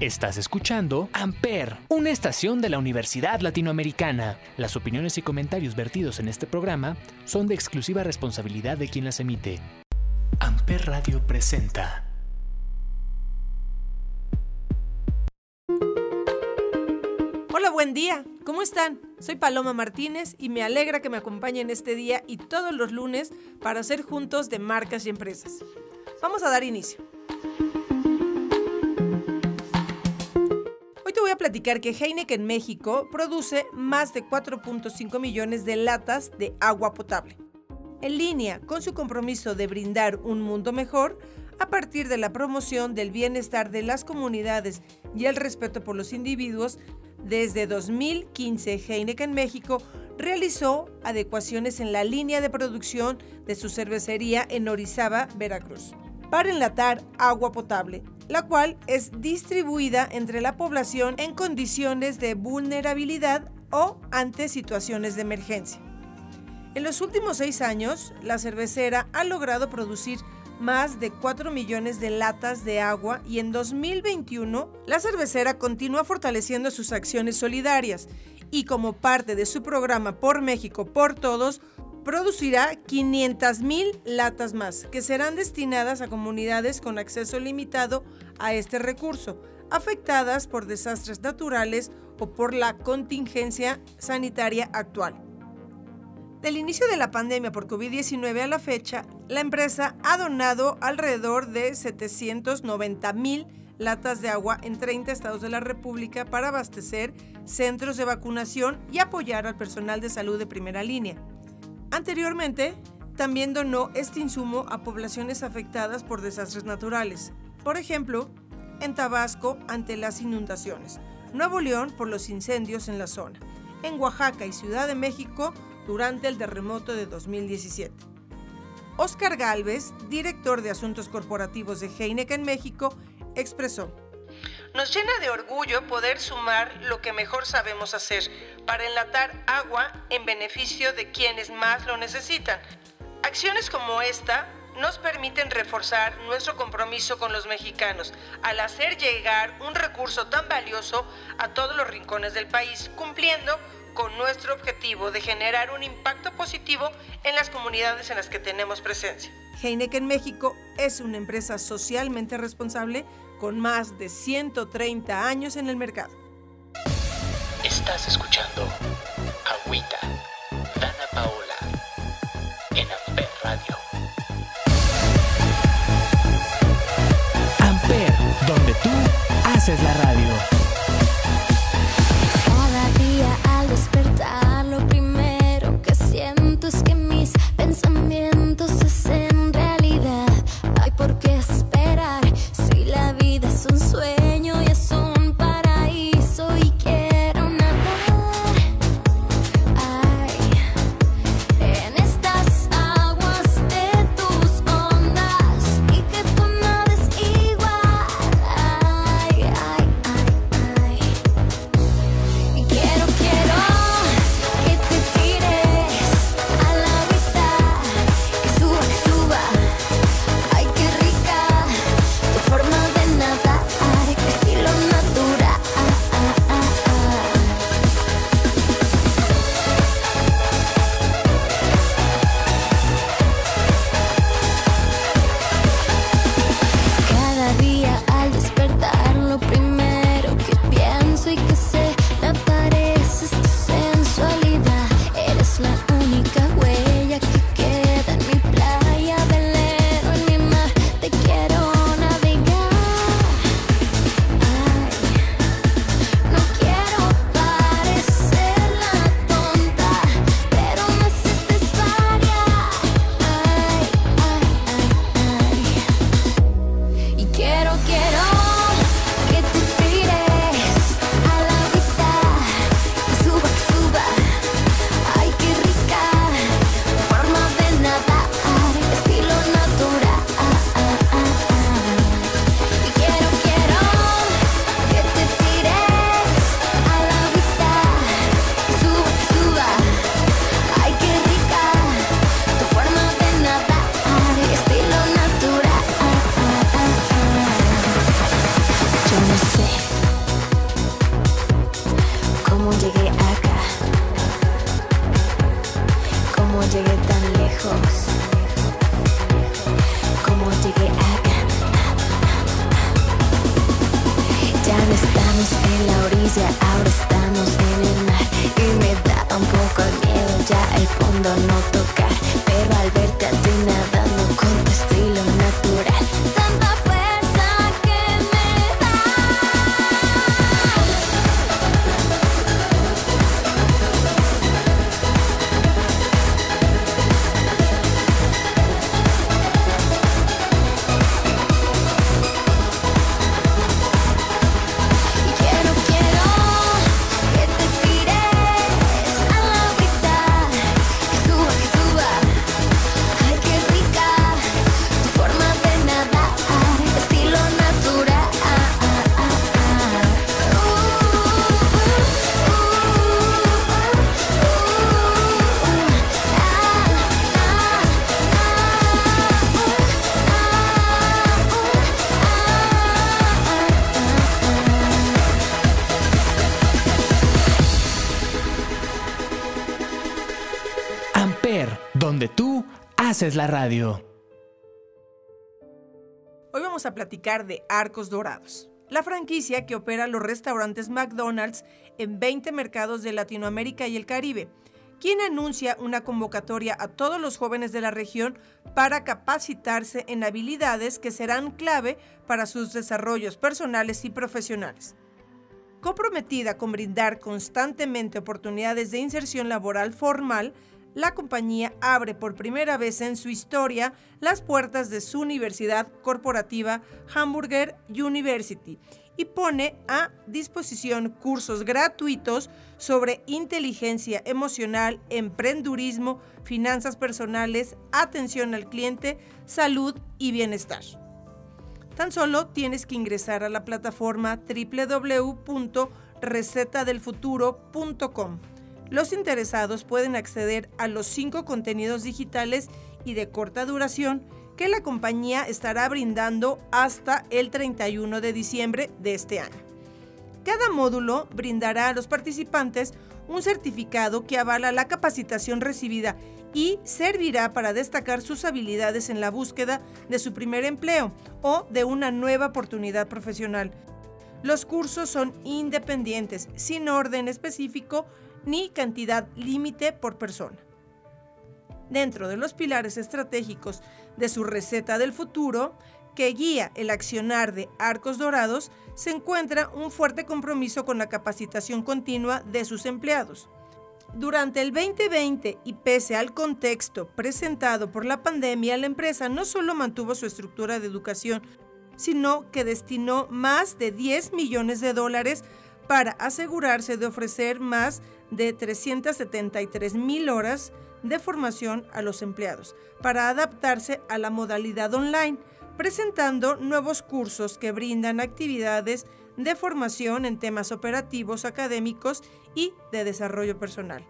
Estás escuchando Amper, una estación de la Universidad Latinoamericana. Las opiniones y comentarios vertidos en este programa son de exclusiva responsabilidad de quien las emite. Amper Radio presenta. Hola, buen día. ¿Cómo están? Soy Paloma Martínez y me alegra que me acompañen este día y todos los lunes para hacer juntos de marcas y empresas. Vamos a dar inicio. Voy a platicar que Heineken México produce más de 4.5 millones de latas de agua potable. En línea con su compromiso de brindar un mundo mejor, a partir de la promoción del bienestar de las comunidades y el respeto por los individuos, desde 2015 Heineken México realizó adecuaciones en la línea de producción de su cervecería en Orizaba, Veracruz, para enlatar agua potable la cual es distribuida entre la población en condiciones de vulnerabilidad o ante situaciones de emergencia. En los últimos seis años, la cervecera ha logrado producir más de 4 millones de latas de agua y en 2021 la cervecera continúa fortaleciendo sus acciones solidarias y como parte de su programa Por México, por Todos, producirá 500.000 latas más, que serán destinadas a comunidades con acceso limitado a este recurso, afectadas por desastres naturales o por la contingencia sanitaria actual. Del inicio de la pandemia por COVID-19 a la fecha, la empresa ha donado alrededor de 790 mil latas de agua en 30 estados de la República para abastecer centros de vacunación y apoyar al personal de salud de primera línea. Anteriormente, también donó este insumo a poblaciones afectadas por desastres naturales, por ejemplo, en Tabasco ante las inundaciones, Nuevo León por los incendios en la zona, en Oaxaca y Ciudad de México durante el terremoto de 2017. Oscar Galvez, director de Asuntos Corporativos de Heineken México, expresó, nos llena de orgullo poder sumar lo que mejor sabemos hacer para enlatar agua en beneficio de quienes más lo necesitan. Acciones como esta nos permiten reforzar nuestro compromiso con los mexicanos al hacer llegar un recurso tan valioso a todos los rincones del país, cumpliendo con nuestro objetivo de generar un impacto positivo en las comunidades en las que tenemos presencia. Heineken México es una empresa socialmente responsable con más de 130 años en el mercado. Estás escuchando Agüita, Dana Paola, en Amper Radio. Amper, donde tú haces la radio. llegué acá? ¿Cómo llegué tan lejos? ¿Cómo llegué acá? Ya no estamos en la orilla, ahora estamos en el mar Y me da un poco el miedo, ya el fondo no haces la radio. Hoy vamos a platicar de Arcos Dorados, la franquicia que opera los restaurantes McDonald's en 20 mercados de Latinoamérica y el Caribe, quien anuncia una convocatoria a todos los jóvenes de la región para capacitarse en habilidades que serán clave para sus desarrollos personales y profesionales. Comprometida con brindar constantemente oportunidades de inserción laboral formal, la compañía abre por primera vez en su historia las puertas de su universidad corporativa Hamburger University y pone a disposición cursos gratuitos sobre inteligencia emocional, emprendurismo, finanzas personales, atención al cliente, salud y bienestar. Tan solo tienes que ingresar a la plataforma www.recetadelfuturo.com. Los interesados pueden acceder a los cinco contenidos digitales y de corta duración que la compañía estará brindando hasta el 31 de diciembre de este año. Cada módulo brindará a los participantes un certificado que avala la capacitación recibida y servirá para destacar sus habilidades en la búsqueda de su primer empleo o de una nueva oportunidad profesional. Los cursos son independientes, sin orden específico ni cantidad límite por persona. Dentro de los pilares estratégicos de su receta del futuro, que guía el accionar de Arcos Dorados, se encuentra un fuerte compromiso con la capacitación continua de sus empleados. Durante el 2020 y pese al contexto presentado por la pandemia, la empresa no solo mantuvo su estructura de educación, sino que destinó más de 10 millones de dólares para asegurarse de ofrecer más de 373 mil horas de formación a los empleados para adaptarse a la modalidad online, presentando nuevos cursos que brindan actividades de formación en temas operativos, académicos y de desarrollo personal.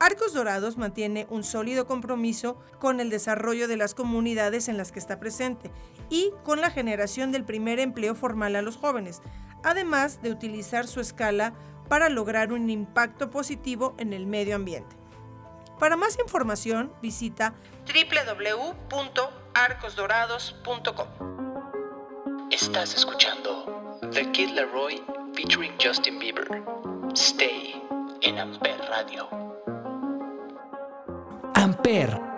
Arcos Dorados mantiene un sólido compromiso con el desarrollo de las comunidades en las que está presente y con la generación del primer empleo formal a los jóvenes, además de utilizar su escala para lograr un impacto positivo en el medio ambiente. Para más información, visita www.arcosdorados.com. Estás escuchando The Kid Laroi featuring Justin Bieber. Stay en Amper Radio. Amper.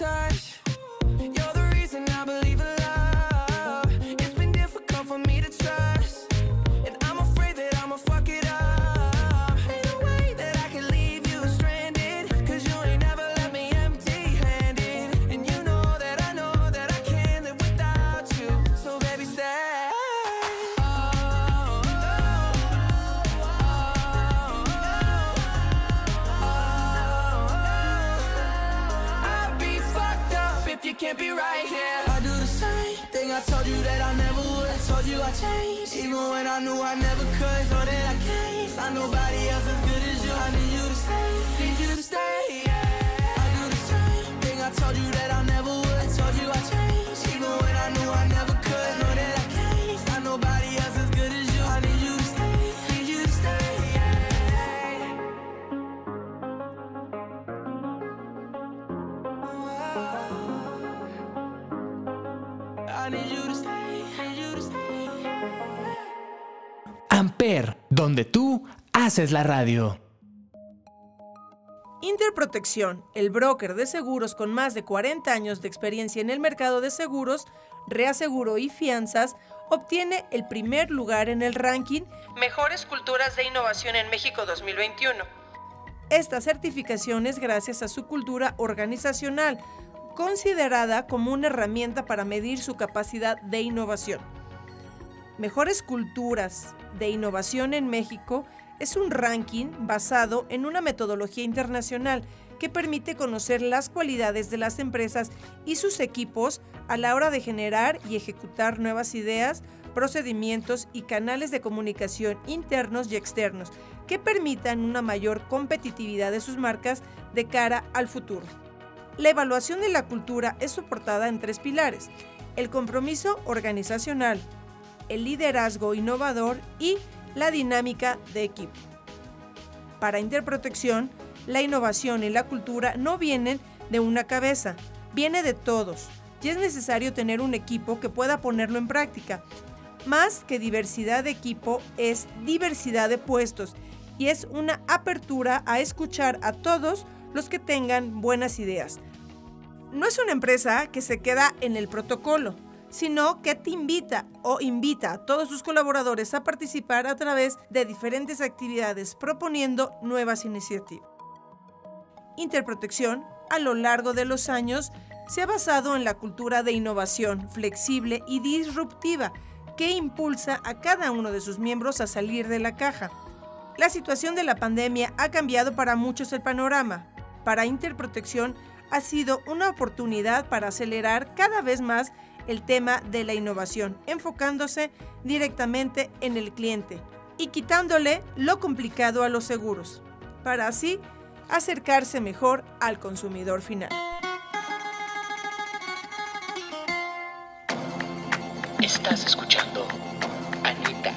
touch. Haces la radio. Interprotección, el broker de seguros con más de 40 años de experiencia en el mercado de seguros, reaseguro y fianzas, obtiene el primer lugar en el ranking Mejores Culturas de Innovación en México 2021. Esta certificación es gracias a su cultura organizacional, considerada como una herramienta para medir su capacidad de innovación. Mejores Culturas de Innovación en México es un ranking basado en una metodología internacional que permite conocer las cualidades de las empresas y sus equipos a la hora de generar y ejecutar nuevas ideas, procedimientos y canales de comunicación internos y externos que permitan una mayor competitividad de sus marcas de cara al futuro. La evaluación de la cultura es soportada en tres pilares, el compromiso organizacional, el liderazgo innovador y la dinámica de equipo. Para Interprotección, la innovación y la cultura no vienen de una cabeza, viene de todos, y es necesario tener un equipo que pueda ponerlo en práctica. Más que diversidad de equipo es diversidad de puestos y es una apertura a escuchar a todos los que tengan buenas ideas. No es una empresa que se queda en el protocolo, sino que te invita o invita a todos sus colaboradores a participar a través de diferentes actividades proponiendo nuevas iniciativas. Interprotección, a lo largo de los años, se ha basado en la cultura de innovación flexible y disruptiva que impulsa a cada uno de sus miembros a salir de la caja. La situación de la pandemia ha cambiado para muchos el panorama. Para Interprotección ha sido una oportunidad para acelerar cada vez más el tema de la innovación, enfocándose directamente en el cliente y quitándole lo complicado a los seguros, para así acercarse mejor al consumidor final. Estás escuchando Anita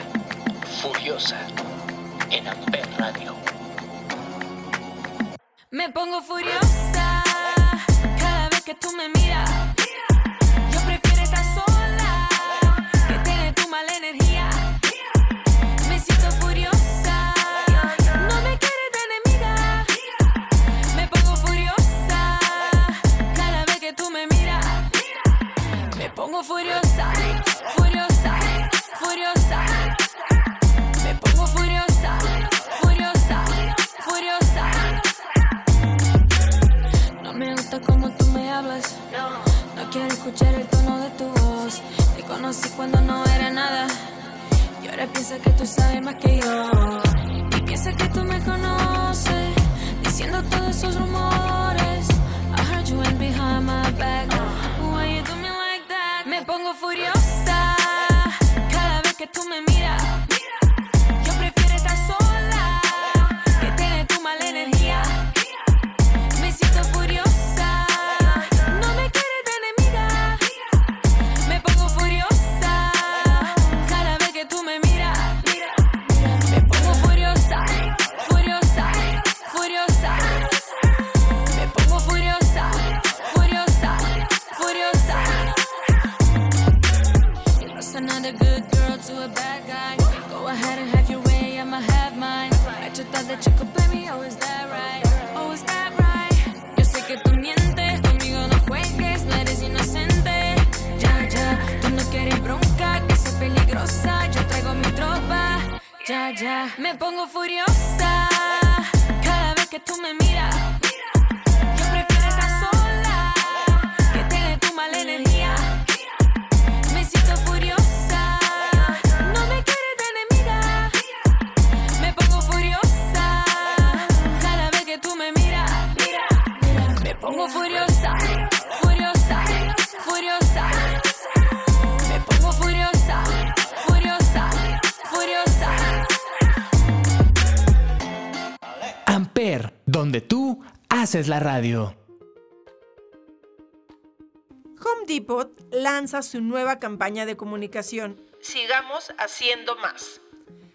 Furiosa en Amper Radio. Me pongo furiosa cada vez que tú me miras. Tener tu mala energía. Yo traigo mi tropa. Ya, ya, me pongo furiosa cada vez que tú me miras. Yo prefiero estar sola que tener tu mala energía. Me siento furiosa, no me quieres de enemiga. Me pongo furiosa cada vez que tú me miras. Mira. Me pongo furiosa, donde tú haces la radio. Home Depot lanza su nueva campaña de comunicación. Sigamos haciendo más.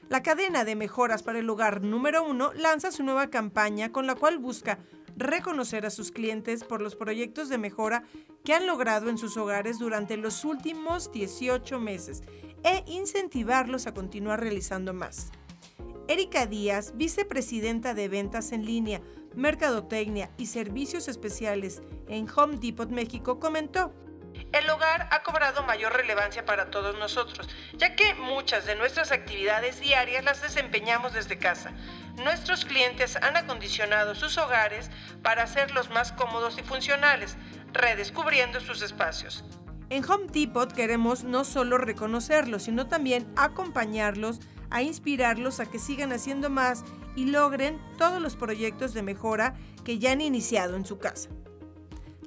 La cadena de mejoras para el hogar número uno lanza su nueva campaña con la cual busca reconocer a sus clientes por los proyectos de mejora que han logrado en sus hogares durante los últimos 18 meses e incentivarlos a continuar realizando más. Erika Díaz, vicepresidenta de ventas en línea, mercadotecnia y servicios especiales en Home Depot México, comentó, el hogar ha cobrado mayor relevancia para todos nosotros, ya que muchas de nuestras actividades diarias las desempeñamos desde casa. Nuestros clientes han acondicionado sus hogares para hacerlos más cómodos y funcionales, redescubriendo sus espacios. En Home Depot queremos no solo reconocerlos, sino también acompañarlos a inspirarlos a que sigan haciendo más y logren todos los proyectos de mejora que ya han iniciado en su casa.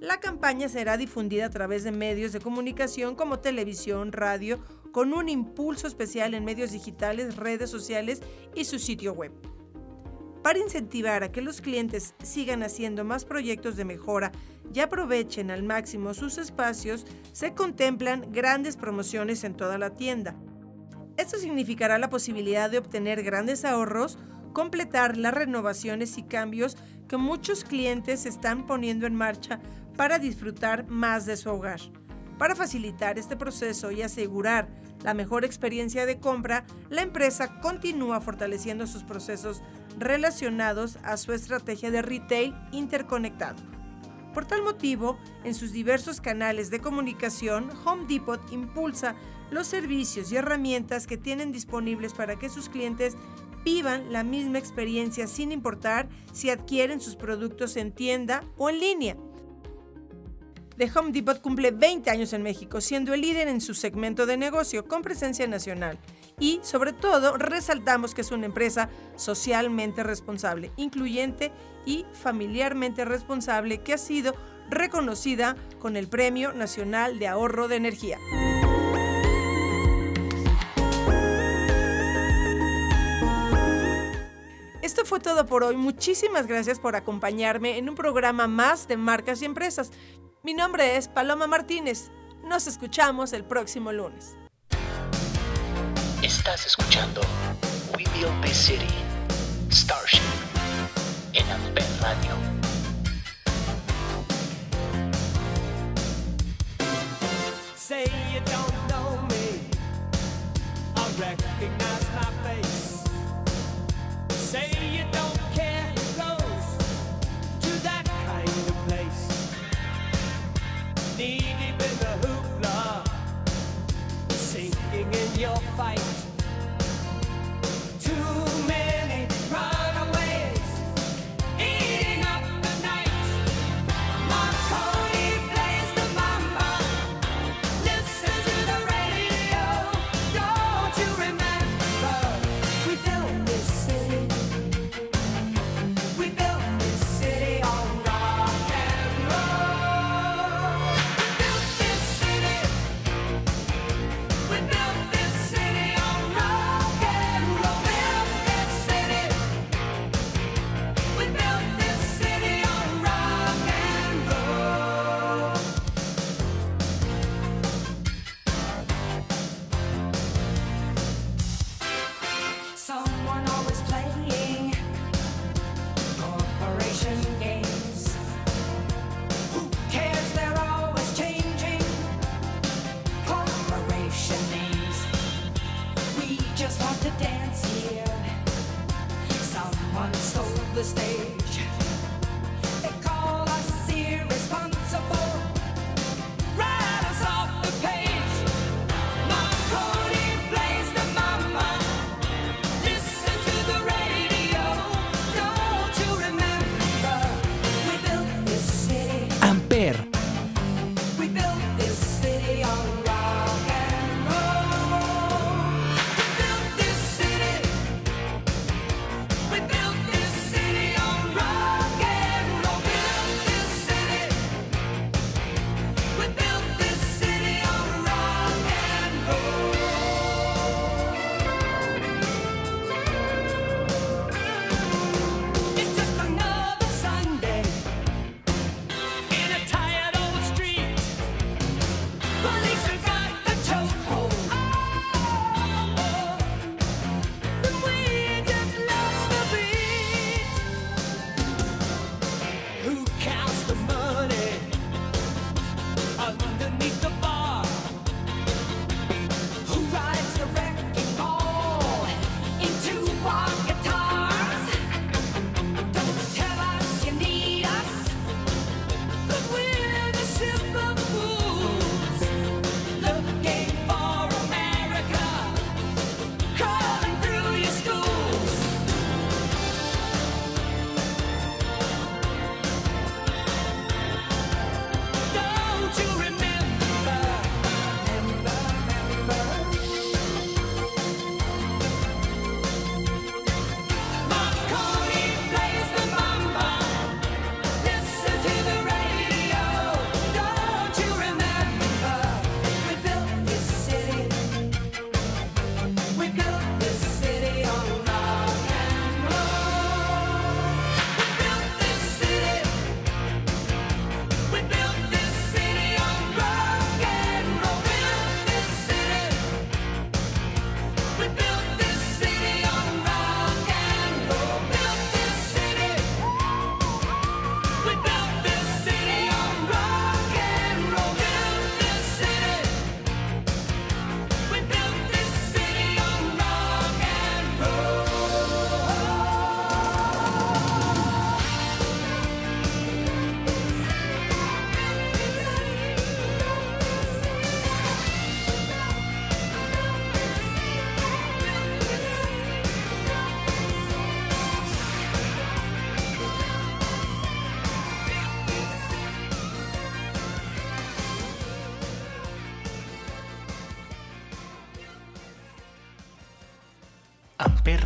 La campaña será difundida a través de medios de comunicación como televisión, radio, con un impulso especial en medios digitales, redes sociales y su sitio web. Para incentivar a que los clientes sigan haciendo más proyectos de mejora y aprovechen al máximo sus espacios, se contemplan grandes promociones en toda la tienda. Esto significará la posibilidad de obtener grandes ahorros, completar las renovaciones y cambios que muchos clientes están poniendo en marcha para disfrutar más de su hogar. Para facilitar este proceso y asegurar la mejor experiencia de compra, la empresa continúa fortaleciendo sus procesos relacionados a su estrategia de retail interconectado. Por tal motivo, en sus diversos canales de comunicación, Home Depot impulsa los servicios y herramientas que tienen disponibles para que sus clientes vivan la misma experiencia sin importar si adquieren sus productos en tienda o en línea. The Home Depot cumple 20 años en México, siendo el líder en su segmento de negocio con presencia nacional. Y, sobre todo, resaltamos que es una empresa socialmente responsable, incluyente y familiarmente responsable que ha sido reconocida con el Premio Nacional de Ahorro de Energía. Esto fue todo por hoy. Muchísimas gracias por acompañarme en un programa más de marcas y empresas. Mi nombre es Paloma Martínez. Nos escuchamos el próximo lunes. Estás escuchando We Build This City, Starship, en Amper Radio. Say you don't know me. I recognize